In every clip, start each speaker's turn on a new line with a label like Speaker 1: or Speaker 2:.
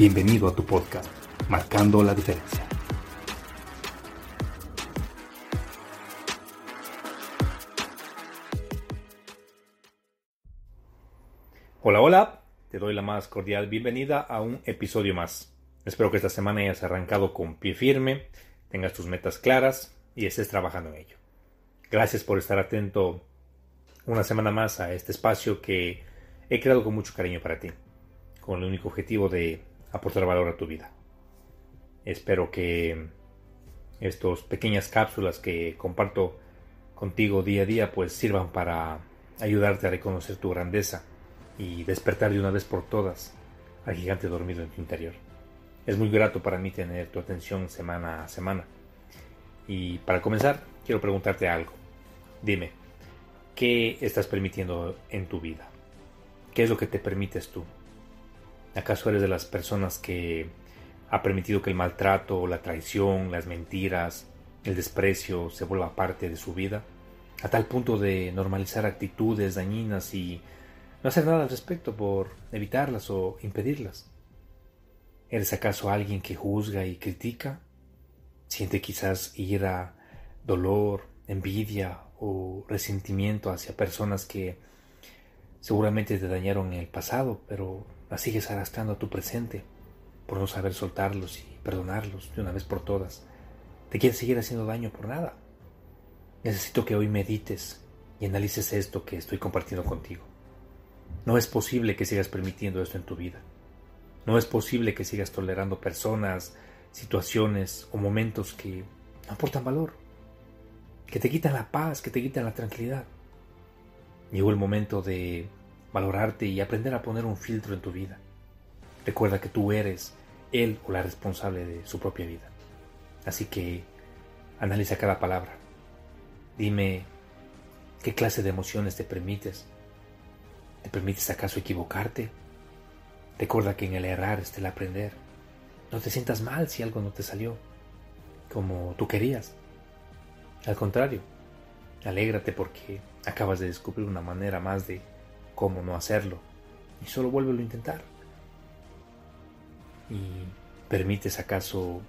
Speaker 1: Bienvenido a tu podcast, Marcando la Diferencia. Hola, hola, te doy la más cordial bienvenida a un episodio más. Espero que esta semana hayas arrancado con pie firme, tengas tus metas claras y estés trabajando en ello. Gracias por estar atento una semana más a este espacio que he creado con mucho cariño para ti, con el único objetivo de aportar valor a tu vida. Espero que estas pequeñas cápsulas que comparto contigo día a día pues sirvan para ayudarte a reconocer tu grandeza y despertar de una vez por todas al gigante dormido en tu interior. Es muy grato para mí tener tu atención semana a semana. Y para comenzar, quiero preguntarte algo. Dime, ¿qué estás permitiendo en tu vida? ¿Qué es lo que te permites tú? ¿Acaso eres de las personas que ha permitido que el maltrato, la traición, las mentiras, el desprecio se vuelva parte de su vida? A tal punto de normalizar actitudes dañinas y no hacer nada al respecto por evitarlas o impedirlas. ¿Eres acaso alguien que juzga y critica? ¿Siente quizás ira, dolor, envidia o resentimiento hacia personas que Seguramente te dañaron en el pasado, pero sigues arrastrando a tu presente por no saber soltarlos y perdonarlos de una vez por todas. Te quieres seguir haciendo daño por nada. Necesito que hoy medites y analices esto que estoy compartiendo contigo. No es posible que sigas permitiendo esto en tu vida. No es posible que sigas tolerando personas, situaciones o momentos que no aportan valor, que te quitan la paz, que te quitan la tranquilidad. Llegó el momento de valorarte y aprender a poner un filtro en tu vida. Recuerda que tú eres él o la responsable de su propia vida. Así que analiza cada palabra. Dime qué clase de emociones te permites. ¿Te permites acaso equivocarte? Recuerda que en el errar está el aprender. No te sientas mal si algo no te salió como tú querías. Al contrario, alégrate porque acabas de descubrir una manera más de cómo no hacerlo. Y solo vuélvelo a intentar. ¿Y permites acaso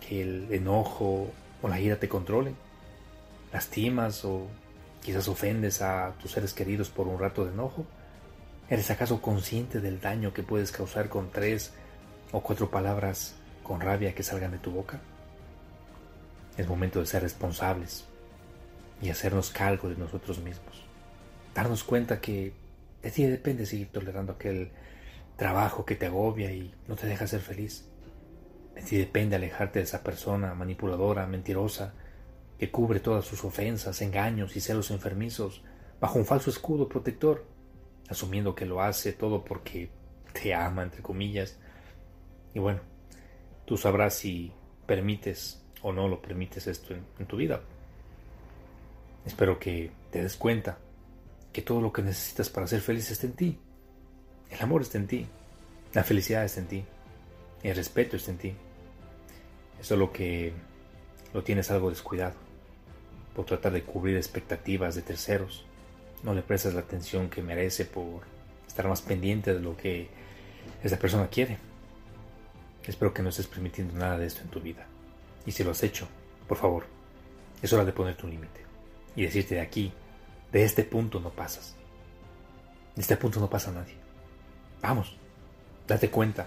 Speaker 1: que el enojo o la ira te controlen? ¿Lastimas o quizás ofendes a tus seres queridos por un rato de enojo? ¿Eres acaso consciente del daño que puedes causar con tres o cuatro palabras con rabia que salgan de tu boca? Es momento de ser responsables y hacernos cargo de nosotros mismos. Darnos cuenta que de ti depende seguir tolerando aquel trabajo que te agobia y no te deja ser feliz. De ti depende alejarte de esa persona manipuladora, mentirosa, que cubre todas sus ofensas, engaños y celos enfermizos bajo un falso escudo protector, asumiendo que lo hace todo porque te ama, entre comillas. Y bueno, tú sabrás si permites o no lo permites esto en, tu vida. Espero que te des cuenta que todo lo que necesitas para ser feliz está en ti. El amor está en ti. La felicidad está en ti. El respeto está en ti. Es solo que lo tienes algo descuidado. Por tratar de cubrir expectativas de terceros. No le prestas la atención que merece por estar más pendiente de lo que esa persona quiere. Espero que no estés permitiendo nada de esto en tu vida. Y si lo has hecho, por favor, es hora de ponerte un límite. Y decirte de aquí de este punto no pasas. De este punto no pasa nadie. Vamos, date cuenta.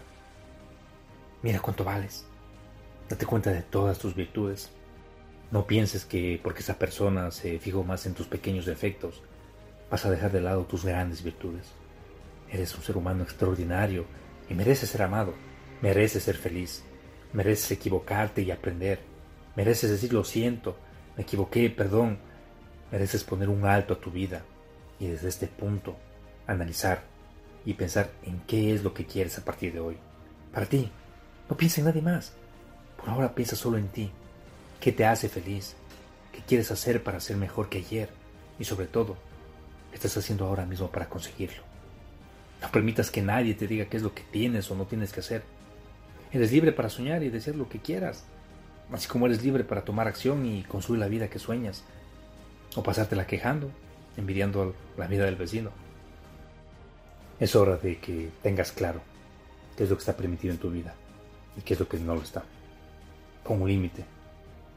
Speaker 1: Mira cuánto vales. Date cuenta de todas tus virtudes. No pienses que porque esa persona se fijó más en tus pequeños defectos, vas a dejar de lado tus grandes virtudes. Eres un ser humano extraordinario y mereces ser amado, mereces ser feliz, mereces equivocarte y aprender, mereces decir lo siento, me equivoqué, perdón, mereces poner un alto a tu vida y desde este punto analizar y pensar en qué es lo que quieres a partir de hoy. Para ti, no piensa en nadie más. Por ahora piensa solo en ti. ¿Qué te hace feliz? ¿Qué quieres hacer para ser mejor que ayer? Y sobre todo, ¿qué estás haciendo ahora mismo para conseguirlo? No permitas que nadie te diga qué es lo que tienes o no tienes que hacer. Eres libre para soñar y desear lo que quieras, así como eres libre para tomar acción y construir la vida que sueñas, o pasártela quejando, envidiando la vida del vecino. Es hora de que tengas claro qué es lo que está permitido en tu vida y qué es lo que no lo está. Pon un límite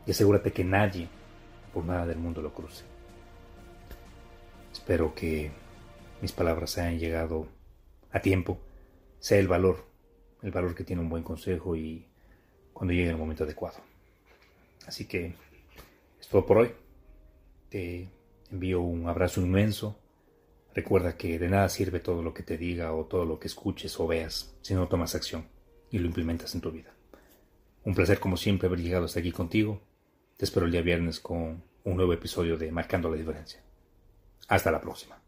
Speaker 1: y asegúrate que nadie por nada del mundo lo cruce. Espero que mis palabras hayan llegado a tiempo, sea el valor, el valor que tiene un buen consejo y cuando llegue el momento adecuado. Así que es todo por hoy. Te envío un abrazo inmenso. Recuerda que de nada sirve todo lo que te diga o todo lo que escuches o veas si no tomas acción y lo implementas en tu vida. Un placer como siempre haber llegado hasta aquí contigo. Te espero el día viernes con un nuevo episodio de Marcando la Diferencia. Hasta la próxima.